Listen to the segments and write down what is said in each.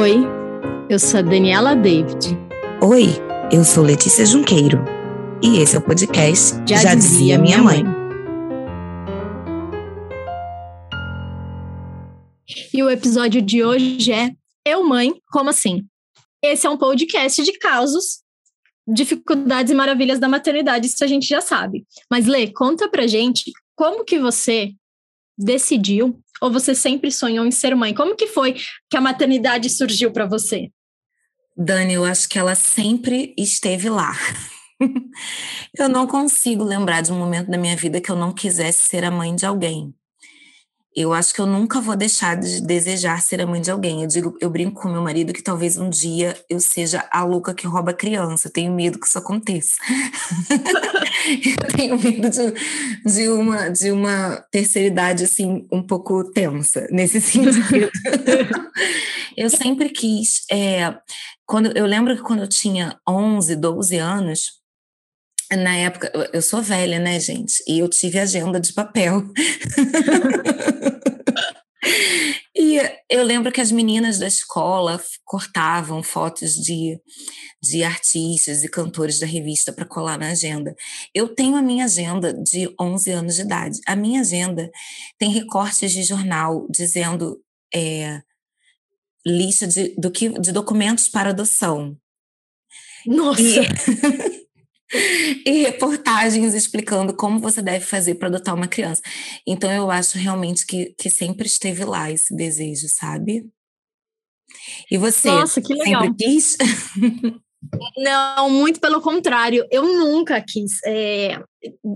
Oi, eu sou a Daniela David. Oi, eu sou Letícia Junqueiro. E esse é o podcast Já, Já dizia, Minha mãe. mãe. E o episódio de hoje é Eu Mãe, como assim? Esse é um podcast de causos, dificuldades e maravilhas da maternidade, isso a gente já sabe. Mas Lê, conta pra gente como que você decidiu ou você sempre sonhou em ser mãe? Como que foi que a maternidade surgiu para você? Dani, eu acho que ela sempre esteve lá. eu não consigo lembrar de um momento da minha vida que eu não quisesse ser a mãe de alguém eu acho que eu nunca vou deixar de desejar ser a mãe de alguém. Eu digo, eu brinco com meu marido que talvez um dia eu seja a louca que rouba criança. Eu tenho medo que isso aconteça. eu tenho medo de, de, uma, de uma terceira idade assim um pouco tensa nesse sentido. eu sempre quis. É, quando eu lembro que quando eu tinha 11, 12 anos, na época, eu sou velha, né, gente? E eu tive agenda de papel. e eu lembro que as meninas da escola cortavam fotos de, de artistas e cantores da revista para colar na agenda. Eu tenho a minha agenda de 11 anos de idade. A minha agenda tem recortes de jornal dizendo é, lista de, do que, de documentos para adoção. Nossa! E... e reportagens explicando como você deve fazer para adotar uma criança. Então eu acho realmente que, que sempre esteve lá esse desejo, sabe? E você? Nossa, que legal. Sempre quis? Não, muito pelo contrário. Eu nunca quis. É,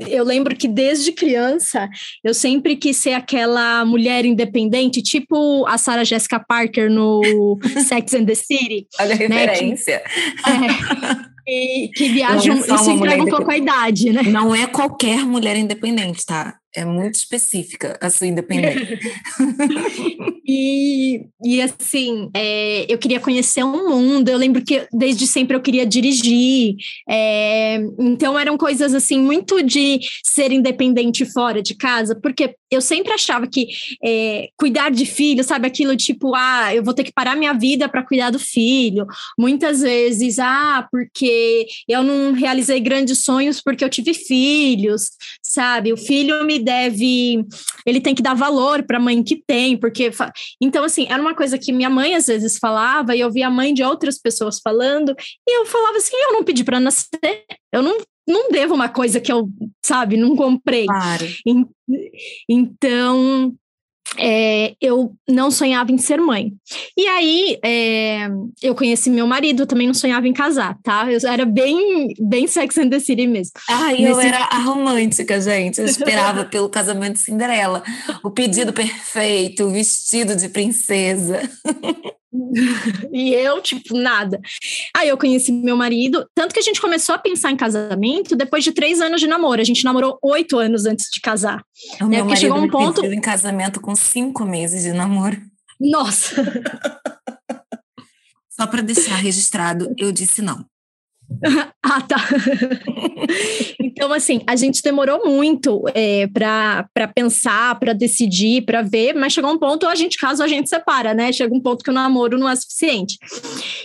eu lembro que desde criança eu sempre quis ser aquela mulher independente, tipo a Sarah Jessica Parker no Sex and the City. Olha a referência. Né, que, é, que, que viajam, é isso entrega um pouco a idade, né? Não é qualquer mulher independente, tá? É muito específica a sua independência. e, e assim, é, eu queria conhecer um mundo. Eu lembro que desde sempre eu queria dirigir. É, então eram coisas assim, muito de ser independente fora de casa, porque eu sempre achava que é, cuidar de filho, sabe, aquilo tipo, ah, eu vou ter que parar minha vida para cuidar do filho. Muitas vezes, ah, porque eu não realizei grandes sonhos porque eu tive filhos, sabe? O filho me deve, ele tem que dar valor para a mãe que tem, porque então assim, era uma coisa que minha mãe às vezes falava e eu via a mãe de outras pessoas falando, e eu falava assim, eu não pedi para nascer, eu não não devo uma coisa que eu, sabe, não comprei. Claro. Então, é, eu não sonhava em ser mãe. E aí, é, eu conheci meu marido, também não sonhava em casar, tá? Eu era bem, bem Sex and the City mesmo. Ah, eu era a romântica, gente. Eu esperava pelo casamento de Cinderela. O pedido perfeito, o vestido de princesa. e eu, tipo, nada. Aí eu conheci meu marido, tanto que a gente começou a pensar em casamento depois de três anos de namoro. A gente namorou oito anos antes de casar. O né? meu marido chegou um ponto em casamento com cinco meses de namoro. Nossa! Só para deixar registrado, eu disse não. ah, tá. então, assim, a gente demorou muito é, para pensar, para decidir, para ver, mas chegou um ponto, a gente casa, a gente separa, né? Chega um ponto que o namoro não é suficiente.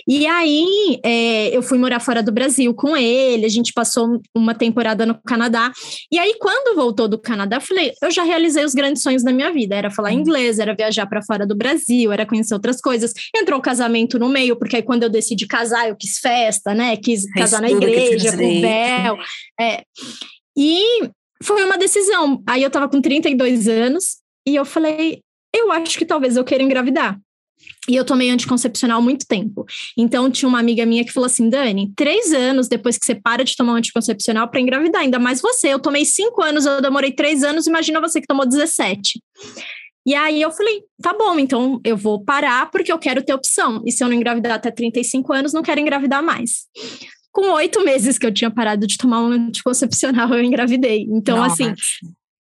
E aí, é, eu fui morar fora do Brasil com ele, a gente passou uma temporada no Canadá. E aí, quando voltou do Canadá, eu falei, eu já realizei os grandes sonhos da minha vida. Era falar inglês, era viajar para fora do Brasil, era conhecer outras coisas. Entrou o casamento no meio, porque aí quando eu decidi casar, eu quis festa, né? Quis casar na igreja, com véu. É. E foi uma decisão. Aí eu tava com 32 anos e eu falei, eu acho que talvez eu queira engravidar. E eu tomei anticoncepcional há muito tempo. Então, tinha uma amiga minha que falou assim: Dani, três anos depois que você para de tomar um anticoncepcional para engravidar, ainda mais você. Eu tomei cinco anos, eu demorei três anos, imagina você que tomou 17. E aí eu falei, tá bom, então eu vou parar porque eu quero ter opção. E se eu não engravidar até 35 anos, não quero engravidar mais com oito meses que eu tinha parado de tomar um anticoncepcional, eu engravidei. Então, Nossa. assim,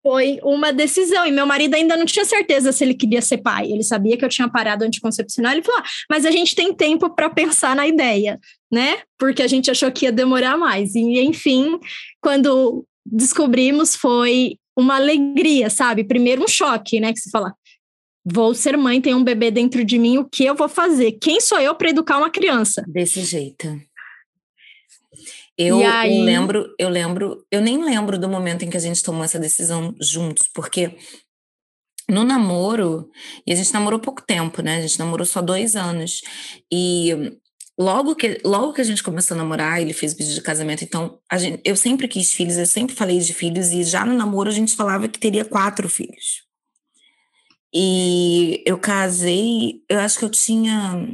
foi uma decisão. E meu marido ainda não tinha certeza se ele queria ser pai. Ele sabia que eu tinha parado anticoncepcional. Ele falou: ah, mas a gente tem tempo para pensar na ideia, né? Porque a gente achou que ia demorar mais. E, enfim, quando descobrimos, foi uma alegria, sabe? Primeiro um choque, né? Que se fala, vou ser mãe, tem um bebê dentro de mim, o que eu vou fazer? Quem sou eu para educar uma criança? Desse jeito. Eu, aí... eu, lembro, eu lembro, eu nem lembro do momento em que a gente tomou essa decisão juntos, porque no namoro, e a gente namorou pouco tempo, né? A gente namorou só dois anos. E logo que, logo que a gente começou a namorar, ele fez pedido de casamento. Então, a gente, eu sempre quis filhos, eu sempre falei de filhos, e já no namoro a gente falava que teria quatro filhos. E eu casei, eu acho que eu tinha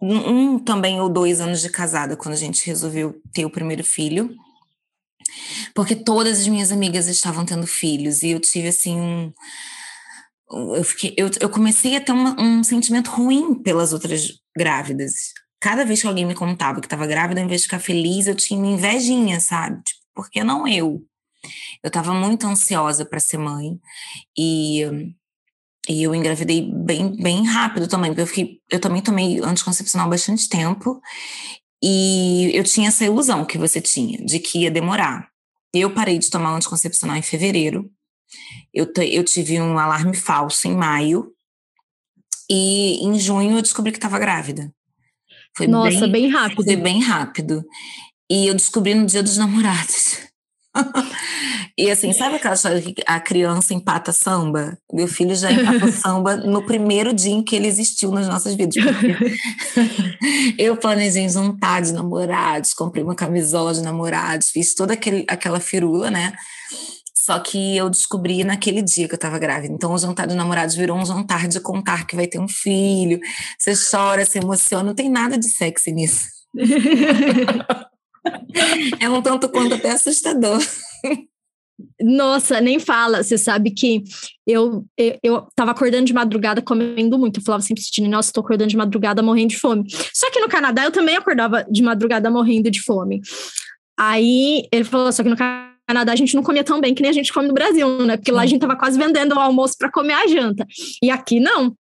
um também ou dois anos de casada quando a gente resolveu ter o primeiro filho. Porque todas as minhas amigas estavam tendo filhos e eu tive assim um. Eu, fiquei, eu, eu comecei a ter uma, um sentimento ruim pelas outras grávidas. Cada vez que alguém me contava que estava grávida, ao invés de ficar feliz, eu tinha uma invejinha, sabe? Tipo, por que não eu? Eu estava muito ansiosa para ser mãe e e eu engravidei bem, bem rápido também, porque eu, fiquei, eu também tomei anticoncepcional bastante tempo. E eu tinha essa ilusão que você tinha, de que ia demorar. Eu parei de tomar anticoncepcional em fevereiro. Eu, eu tive um alarme falso em maio. E em junho eu descobri que estava grávida. Foi Nossa, bem, bem rápido. Foi bem rápido. E eu descobri no dia dos namorados. E assim, sabe aquela história que a criança empata samba? Meu filho já empatou samba no primeiro dia em que ele existiu nas nossas vidas. eu planejei juntar de namorados, comprei uma camisola de namorados, fiz toda aquele, aquela firula, né? Só que eu descobri naquele dia que eu tava grávida. Então, o jantar de namorados virou um jantar de contar que vai ter um filho. Você chora, se emociona, não tem nada de sexy nisso. é um tanto quanto até assustador. Nossa, nem fala. Você sabe que eu, eu, eu tava acordando de madrugada comendo muito. Eu falava sempre, Cristina, nossa, tô acordando de madrugada morrendo de fome. Só que no Canadá eu também acordava de madrugada morrendo de fome. Aí ele falou, só que no Canadá a gente não comia tão bem que nem a gente come no Brasil, né? Porque lá a gente tava quase vendendo o almoço para comer a janta. E aqui não.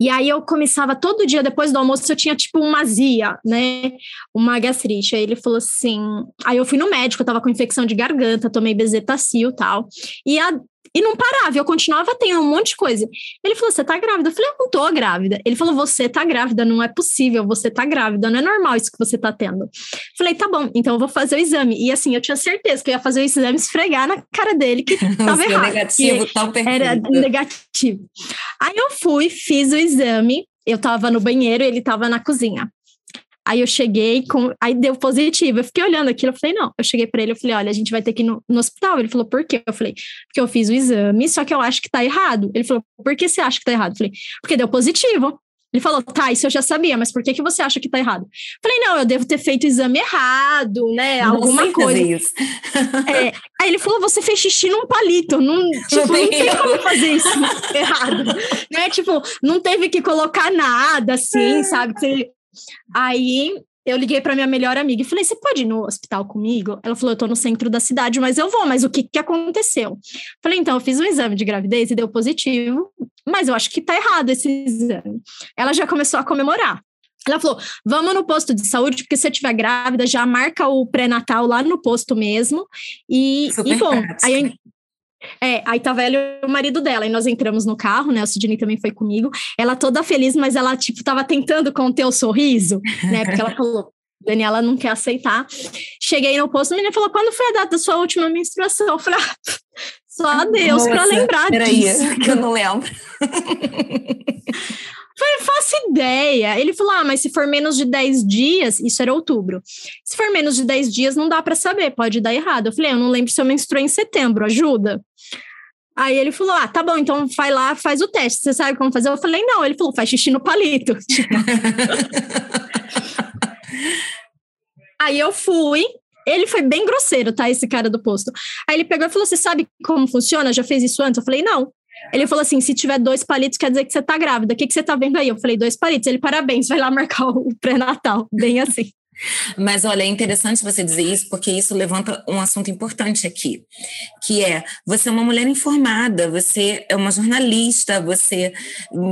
E aí eu começava todo dia, depois do almoço, eu tinha tipo uma azia, né? Uma gastrite. Aí ele falou assim. Aí eu fui no médico, eu tava com infecção de garganta, tomei bezetacil e tal. E a, e não parava, eu continuava tendo um monte de coisa. Ele falou: Você tá grávida? Eu falei: Eu não tô grávida. Ele falou: Você tá grávida, não é possível, você tá grávida, não é normal isso que você tá tendo. Eu falei: Tá bom, então eu vou fazer o exame. E assim, eu tinha certeza que eu ia fazer o exame esfregar na cara dele que tava errado. negativo, perfeito. Era negativo. Aí eu fui, fiz o exame, eu tava no banheiro e ele tava na cozinha. Aí eu cheguei, com, aí deu positivo. Eu fiquei olhando aquilo, eu falei, não. Eu cheguei para ele, eu falei, olha, a gente vai ter que ir no, no, hospital. Ele falou, por quê? Eu falei, porque eu fiz o exame, só que eu acho que tá errado. Ele falou, por que você acha que tá errado? Eu falei, porque deu positivo. Ele falou, tá, isso eu já sabia, mas por que, que você acha que tá errado? Eu falei, não, eu devo ter feito o exame errado, né? Não alguma coisa. Isso. É, aí ele falou, você fez xixi num palito. Não, tipo, não tem como fazer isso errado. Né? Tipo, não teve que colocar nada, assim, sabe? Você Aí eu liguei para minha melhor amiga e falei: Você pode ir no hospital comigo? Ela falou: Eu tô no centro da cidade, mas eu vou. Mas o que, que aconteceu? Falei: Então, eu fiz um exame de gravidez e deu positivo, mas eu acho que tá errado esse exame. Ela já começou a comemorar. Ela falou: vamos no posto de saúde, porque se você estiver grávida, já marca o pré-natal lá no posto mesmo. E, e bom, aí eu, é, aí tava ela e o marido dela, e nós entramos no carro, né? O Sidney também foi comigo. Ela toda feliz, mas ela, tipo, tava tentando conter o sorriso, né? Porque ela falou, Daniela não quer aceitar. Cheguei no posto, a menina falou: quando foi a data da sua última menstruação? Eu falei, ah, só Deus para lembrar peraí, disso. que eu não lembro. Falei, faço ideia. Ele falou: ah, mas se for menos de 10 dias, isso era outubro. Se for menos de 10 dias, não dá para saber, pode dar errado. Eu falei: eu não lembro se eu menstruei em setembro, ajuda. Aí ele falou: ah, tá bom, então vai lá, faz o teste. Você sabe como fazer? Eu falei: não. Ele falou: faz xixi no palito. Aí eu fui, ele foi bem grosseiro, tá? Esse cara do posto. Aí ele pegou e falou: Você sabe como funciona? Já fez isso antes? Eu falei: Não. Ele falou assim: se tiver dois palitos, quer dizer que você tá grávida. O que, que você tá vendo aí? Eu falei: dois palitos. Ele, parabéns, vai lá marcar o pré-natal. Bem assim. Mas olha, é interessante você dizer isso, porque isso levanta um assunto importante aqui, que é você é uma mulher informada, você é uma jornalista, você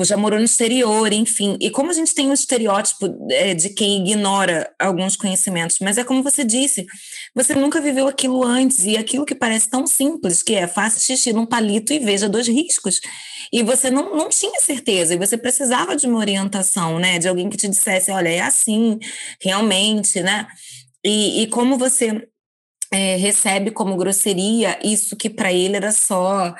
já morou no exterior, enfim. E como a gente tem o um estereótipo é, de quem ignora alguns conhecimentos, mas é como você disse, você nunca viveu aquilo antes, e aquilo que parece tão simples, que é faça xixi num palito e veja dois riscos. E você não, não tinha certeza, e você precisava de uma orientação, né? De alguém que te dissesse, olha, é assim, realmente, né? E, e como você é, recebe como grosseria isso que para ele era só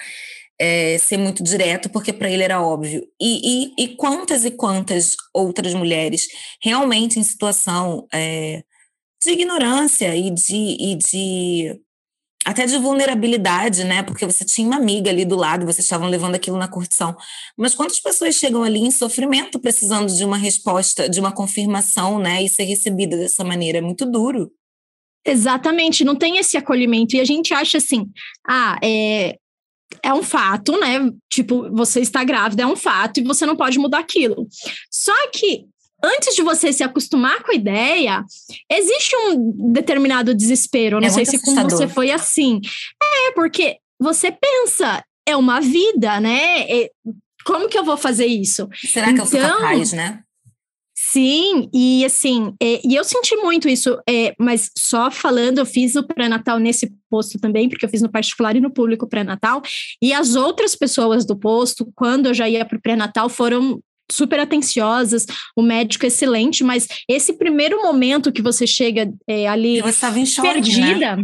é, ser muito direto, porque para ele era óbvio. E, e, e, quantas e quantas outras mulheres realmente em situação é, de ignorância e de, e de até de vulnerabilidade, né? Porque você tinha uma amiga ali do lado, vocês estavam levando aquilo na curtição. Mas quantas pessoas chegam ali em sofrimento, precisando de uma resposta, de uma confirmação, né? E ser recebida dessa maneira? É muito duro. Exatamente, não tem esse acolhimento. E a gente acha assim, ah, é, é um fato, né? Tipo, você está grávida, é um fato, e você não pode mudar aquilo. Só que antes de você se acostumar com a ideia, existe um determinado desespero. não é sei se com você foi assim. É, porque você pensa, é uma vida, né? É, como que eu vou fazer isso? Será que então, eu sou então, capaz, né? Sim, e assim, é, e eu senti muito isso, é, mas só falando, eu fiz o pré-natal nesse posto também, porque eu fiz no particular e no público pré-natal, e as outras pessoas do posto, quando eu já ia para o pré-natal, foram super atenciosas, o médico excelente, mas esse primeiro momento que você chega é, ali você estava em choque, perdida, né?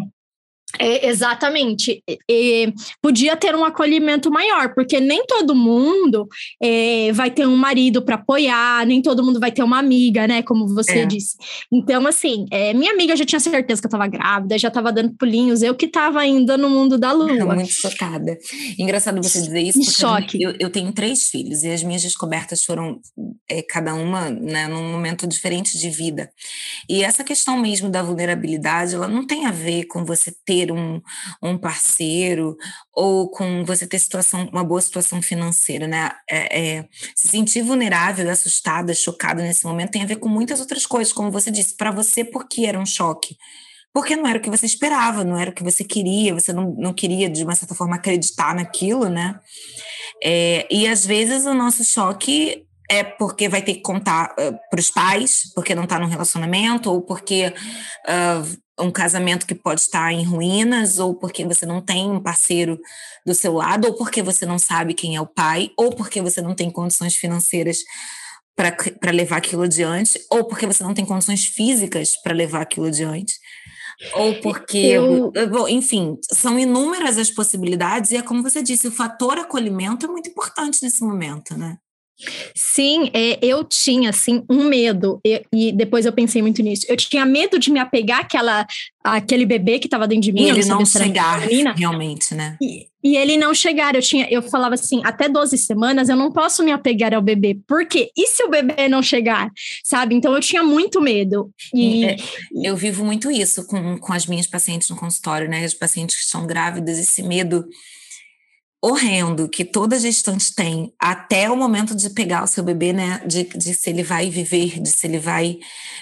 É, exatamente. E, podia ter um acolhimento maior, porque nem todo mundo é, vai ter um marido para apoiar, nem todo mundo vai ter uma amiga, né? Como você é. disse. Então, assim, é, minha amiga já tinha certeza que eu estava grávida, já estava dando pulinhos, eu que estava ainda no mundo da lua. Muito chocada. Engraçado você dizer isso, porque choque. Eu, eu, tenho três filhos e as minhas descobertas foram é, cada uma né, num momento diferente de vida. E essa questão mesmo da vulnerabilidade, ela não tem a ver com você ter ter um, um parceiro ou com você ter situação, uma boa situação financeira, né? É, é, se sentir vulnerável, assustada, chocada nesse momento tem a ver com muitas outras coisas, como você disse, para você porque era um choque porque não era o que você esperava, não era o que você queria, você não, não queria, de uma certa forma, acreditar naquilo, né? É, e às vezes o nosso choque é porque vai ter que contar uh, para os pais, porque não está num relacionamento, ou porque uh, um casamento que pode estar em ruínas, ou porque você não tem um parceiro do seu lado, ou porque você não sabe quem é o pai, ou porque você não tem condições financeiras para levar aquilo adiante, ou porque você não tem condições físicas para levar aquilo adiante. Ou porque, eu... enfim, são inúmeras as possibilidades, e é como você disse, o fator acolhimento é muito importante nesse momento, né? Sim, é, eu tinha assim um medo e, e, depois eu pensei muito nisso. Eu tinha medo de me apegar àquela, àquele bebê que estava dentro de mim. E ele não chegar realmente, né? E, e, ele não chegar. Eu tinha, eu falava assim, até 12 semanas eu não posso me apegar ao bebê. Por quê? E se o bebê não chegar? Sabe? Então eu tinha muito medo. E é, eu vivo muito isso com, com as minhas pacientes no consultório, né? As pacientes que estão grávidas, esse medo horrendo que toda gestante tem até o momento de pegar o seu bebê, né? De, de se ele vai viver, de se ele vai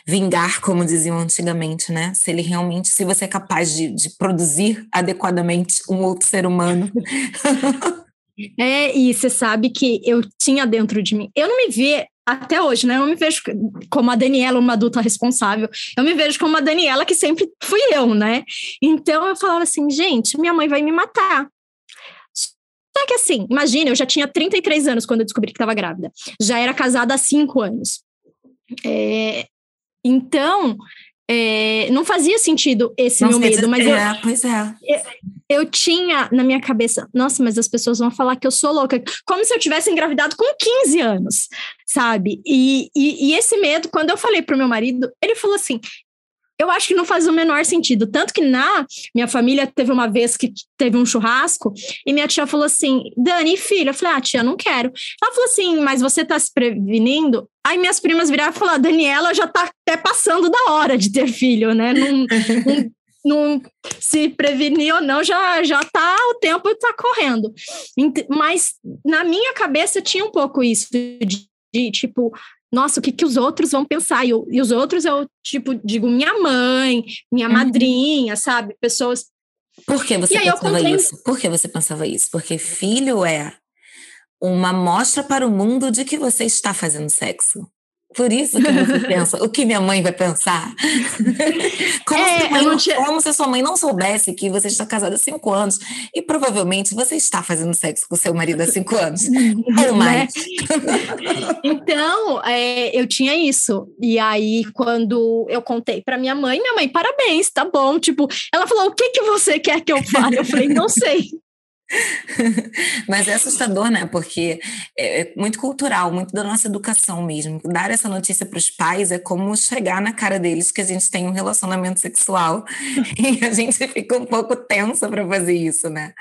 vingar, como diziam antigamente, né? Se ele realmente, se você é capaz de, de produzir adequadamente um outro ser humano. é, e você sabe que eu tinha dentro de mim. Eu não me vi até hoje, né? Eu não me vejo como a Daniela, uma adulta responsável. Eu me vejo como a Daniela que sempre fui eu, né? Então eu falava assim, gente, minha mãe vai me matar. Só que assim, imagina, eu já tinha 33 anos quando eu descobri que estava grávida. Já era casada há cinco anos. É, então, é, não fazia sentido esse meu medo, mas é, eu, pois é. Eu, eu, tinha na minha cabeça, nossa, mas as pessoas vão falar que eu sou louca, como se eu tivesse engravidado com 15 anos, sabe? E, e, e esse medo, quando eu falei pro meu marido, ele falou assim: eu acho que não faz o menor sentido. Tanto que na minha família teve uma vez que teve um churrasco e minha tia falou assim: Dani, filha. Eu falei: Ah, tia, não quero. Ela falou assim: Mas você tá se prevenindo? Aí minhas primas viraram e falaram: Daniela já tá até passando da hora de ter filho, né? Não, não, se prevenir ou não, já, já tá, o tempo tá correndo. Mas na minha cabeça tinha um pouco isso de, de tipo, nossa, o que, que os outros vão pensar? E, e os outros eu, tipo, digo minha mãe, minha uhum. madrinha, sabe? Pessoas. Por que você e pensava isso? Por que você pensava isso? Porque filho é uma mostra para o mundo de que você está fazendo sexo. Por isso que você pensa, o que minha mãe vai pensar? Como, é, se não, tinha... como, se sua mãe não soubesse que você está casada há cinco anos e provavelmente você está fazendo sexo com seu marido há cinco anos. Ou né? mais. então, é, eu tinha isso. E aí, quando eu contei para minha mãe, minha mãe, parabéns, tá bom. Tipo, ela falou: o que, que você quer que eu fale? Eu falei, não sei. Mas é assustador, né? Porque é, é muito cultural, muito da nossa educação mesmo. Dar essa notícia para os pais é como chegar na cara deles que a gente tem um relacionamento sexual e a gente fica um pouco tensa para fazer isso, né?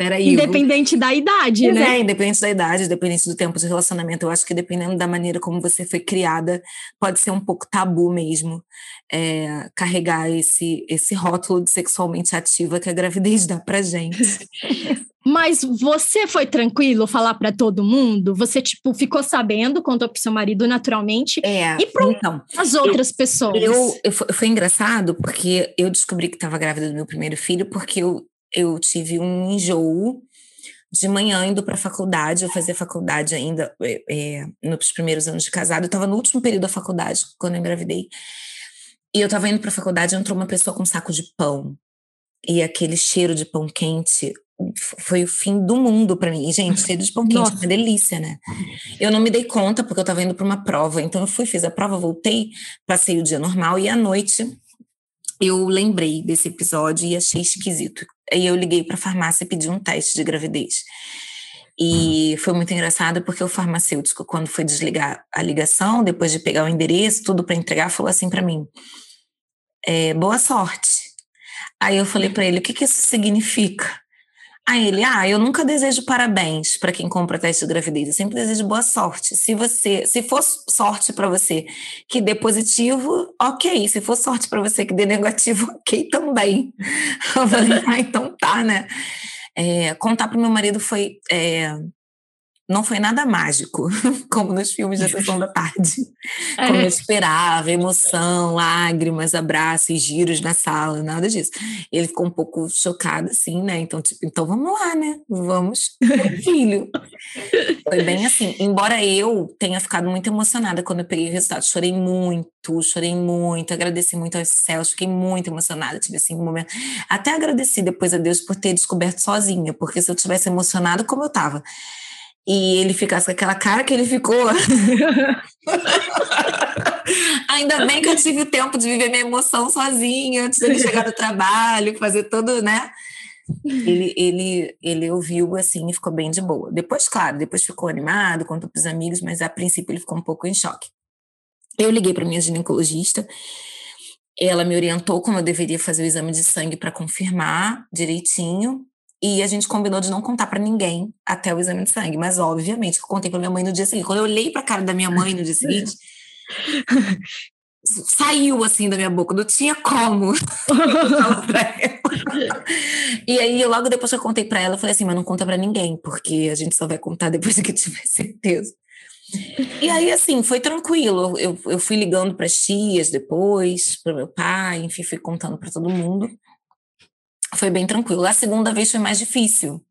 Peraí, independente vou... da idade, né? É, independente da idade, independente do tempo de relacionamento. Eu acho que dependendo da maneira como você foi criada, pode ser um pouco tabu mesmo é, carregar esse, esse rótulo de sexualmente ativa que a gravidez dá pra gente. Mas você foi tranquilo falar para todo mundo? Você, tipo, ficou sabendo, contou pro seu marido naturalmente? É. E para então, as outras eu, pessoas? Eu, eu, foi engraçado porque eu descobri que estava grávida do meu primeiro filho porque eu eu tive um enjoo de manhã indo para a faculdade, eu fazia faculdade ainda é, é, nos primeiros anos de casado, eu estava no último período da faculdade, quando eu engravidei, e eu estava indo para a faculdade, entrou uma pessoa com um saco de pão, e aquele cheiro de pão quente foi o fim do mundo para mim. E, gente, cheiro de pão quente, Nossa. uma delícia, né? Eu não me dei conta, porque eu estava indo para uma prova, então eu fui, fiz a prova, voltei, passei o dia normal, e à noite eu lembrei desse episódio e achei esquisito. Aí eu liguei para a farmácia e pedi um teste de gravidez. E foi muito engraçado porque o farmacêutico, quando foi desligar a ligação, depois de pegar o endereço, tudo para entregar, falou assim para mim: é, boa sorte. Aí eu falei para ele: o que, que isso significa? Aí ele, ah, eu nunca desejo parabéns para quem compra teste de gravidez, eu sempre desejo boa sorte. Se você, se for sorte para você que dê positivo, ok. Se for sorte para você que dê negativo, ok também. Eu falei, ah, então tá, né? É, contar para meu marido foi é, não foi nada mágico, como nos filmes da sessão da tarde. É. Como eu esperava, emoção, lágrimas, abraços, giros na sala, nada disso. Ele ficou um pouco chocado, assim, né? Então, tipo, então vamos lá, né? Vamos filho. Foi bem assim. Embora eu tenha ficado muito emocionada quando eu peguei o resultado. Chorei muito, chorei muito, agradeci muito aos céus, fiquei muito emocionada. Tive assim um momento. Até agradeci depois a Deus por ter descoberto sozinha, porque se eu tivesse emocionado como eu tava e ele ficasse com aquela cara que ele ficou. Ainda bem que eu tive o tempo de viver minha emoção sozinha, antes dele chegar do trabalho, fazer todo, né? Ele, ele, ele ouviu assim e ficou bem de boa. Depois, claro, depois ficou animado, contou para os amigos, mas a princípio ele ficou um pouco em choque. Eu liguei para minha ginecologista, ela me orientou como eu deveria fazer o exame de sangue para confirmar direitinho. E a gente combinou de não contar para ninguém até o exame de sangue. Mas, obviamente, eu contei para minha mãe no dia seguinte. Quando eu olhei para a cara da minha mãe no dia seguinte, saiu assim da minha boca, não tinha como. e aí, logo depois que eu contei para ela, eu falei assim: mas não conta para ninguém, porque a gente só vai contar depois que tiver certeza. E aí, assim, foi tranquilo. Eu, eu fui ligando para as tias depois, para meu pai, enfim, fui contando para todo mundo foi bem tranquilo. A segunda vez foi mais difícil,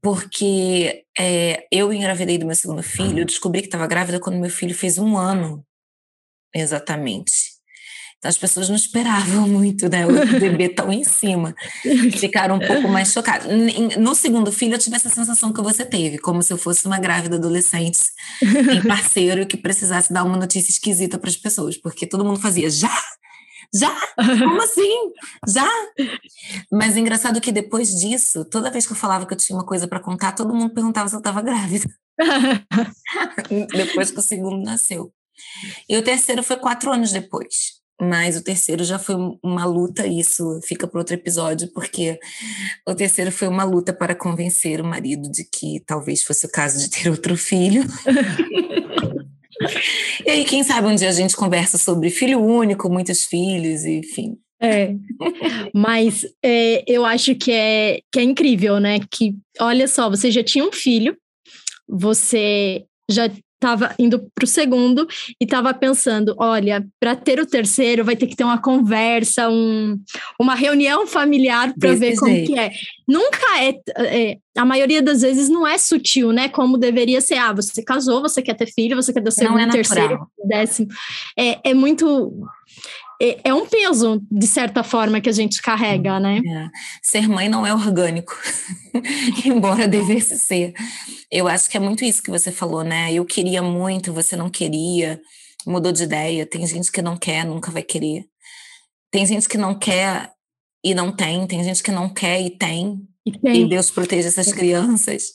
porque é, eu engravidei do meu segundo filho, eu descobri que estava grávida quando meu filho fez um ano, exatamente. Então as pessoas não esperavam muito, né? O bebê tão em cima. Ficaram um pouco mais chocadas. No segundo filho, eu tive essa sensação que você teve, como se eu fosse uma grávida adolescente em parceiro que precisasse dar uma notícia esquisita para as pessoas, porque todo mundo fazia já, já? Como assim? Já? Mas é engraçado que depois disso, toda vez que eu falava que eu tinha uma coisa para contar, todo mundo perguntava se eu estava grávida. depois que o segundo nasceu. E o terceiro foi quatro anos depois. Mas o terceiro já foi uma luta, isso fica para outro episódio, porque o terceiro foi uma luta para convencer o marido de que talvez fosse o caso de ter outro filho. E aí, quem sabe um dia a gente conversa sobre filho único, muitos filhos, enfim. É, mas é, eu acho que é, que é incrível, né? Que, olha só, você já tinha um filho, você já estava indo para o segundo e estava pensando: olha, para ter o terceiro vai ter que ter uma conversa, um, uma reunião familiar para ver como que é. Nunca é, é, a maioria das vezes não é sutil, né? Como deveria ser. Ah, você casou, você quer ter filho, você quer ter o segundo, é terceiro, décimo. É, é muito é, é um peso, de certa forma, que a gente carrega, né? É. Ser mãe não é orgânico, embora devesse ser. Eu acho que é muito isso que você falou, né? Eu queria muito, você não queria, mudou de ideia. Tem gente que não quer, nunca vai querer. Tem gente que não quer e não tem, tem gente que não quer e tem. E, e Deus proteja essas crianças.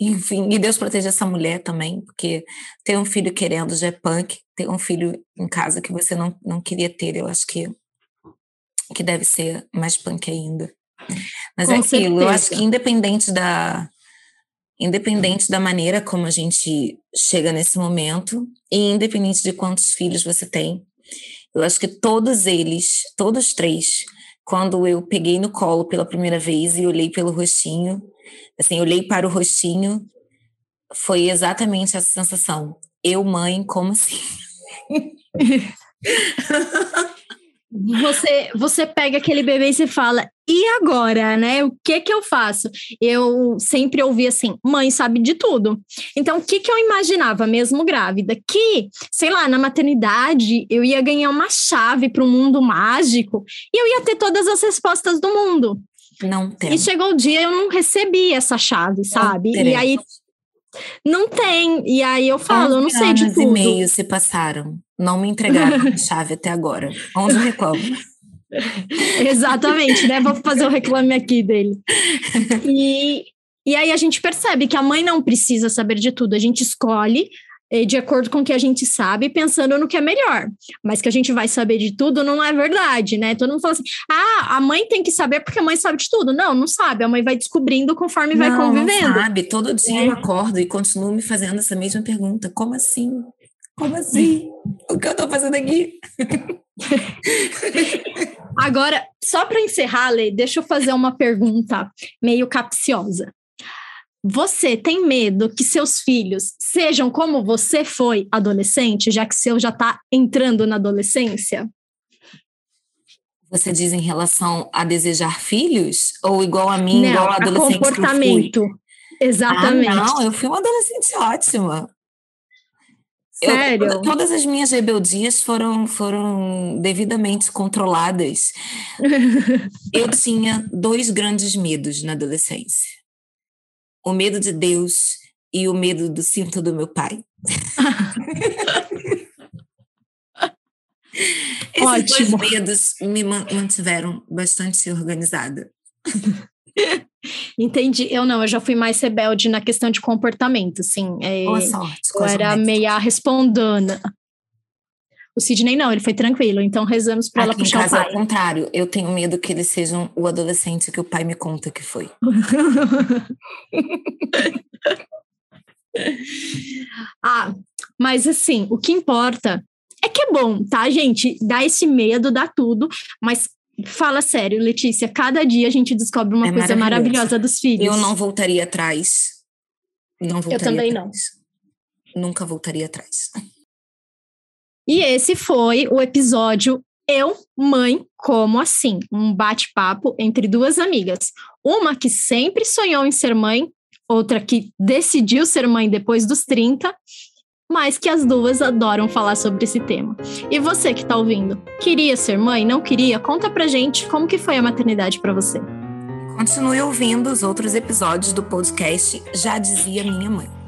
Enfim, e Deus proteja essa mulher também, porque ter um filho querendo já é punk, ter um filho em casa que você não, não queria ter, eu acho que, que deve ser mais punk ainda. Mas Com é aquilo, certeza. eu acho que independente da, independente da maneira como a gente chega nesse momento, e independente de quantos filhos você tem, eu acho que todos eles, todos três, quando eu peguei no colo pela primeira vez e olhei pelo rostinho, assim, olhei para o rostinho, foi exatamente essa sensação. Eu, mãe, como assim? você, você pega aquele bebê e você fala, e agora, né? O que que eu faço? Eu sempre ouvi assim, mãe sabe de tudo. Então, o que que eu imaginava, mesmo grávida? Que, sei lá, na maternidade eu ia ganhar uma chave para um mundo mágico e eu ia ter todas as respostas do mundo. Não tem. E chegou o dia eu não recebi essa chave, sabe? E aí não tem. E aí eu falo, eu não sei de tudo. e meio se passaram. Não me entregaram a chave até agora. Onde reclamo? Exatamente, né? Vou fazer o reclame aqui dele. E, e aí a gente percebe que a mãe não precisa saber de tudo. A gente escolhe eh, de acordo com o que a gente sabe, pensando no que é melhor. Mas que a gente vai saber de tudo não é verdade, né? Todo mundo fala assim: ah, a mãe tem que saber porque a mãe sabe de tudo. Não, não sabe. A mãe vai descobrindo conforme não, vai convivendo. Não sabe. Todo dia é. eu acordo e continuo me fazendo essa mesma pergunta: como assim? Como assim? O que eu tô fazendo aqui? Agora, só para encerrar, Lê, deixa eu fazer uma pergunta meio capciosa. Você tem medo que seus filhos sejam como você foi adolescente, já que seu já está entrando na adolescência? Você diz em relação a desejar filhos? Ou igual a mim, não, igual a adolescente comportamento. Exatamente. Ah, não, eu fui uma adolescente ótima. Sério? Eu, todas as minhas rebeldias foram, foram devidamente controladas. eu tinha dois grandes medos na adolescência o medo de Deus e o medo do cinto do meu pai. Esses Ótimo. dois medos me mantiveram bastante organizada. Entendi. Eu não, eu já fui mais rebelde na questão de comportamento, assim. É, Boa sorte. Eu era meia respondona. O Sidney não, ele foi tranquilo, então rezamos para ela puxar casa, o pai. ao contrário, eu tenho medo que eles sejam o adolescente que o pai me conta que foi. ah, mas assim, o que importa é que é bom, tá, gente? Dá esse medo, dá tudo, mas fala sério, Letícia, cada dia a gente descobre uma é coisa maravilhosa dos filhos. Eu não voltaria atrás. Não voltaria Eu também atrás. não. Nunca voltaria atrás. E esse foi o episódio Eu, Mãe, Como Assim? Um bate-papo entre duas amigas. Uma que sempre sonhou em ser mãe, outra que decidiu ser mãe depois dos 30, mas que as duas adoram falar sobre esse tema. E você que está ouvindo, queria ser mãe? Não queria? Conta pra gente como que foi a maternidade para você. Continue ouvindo os outros episódios do podcast Já Dizia Minha Mãe.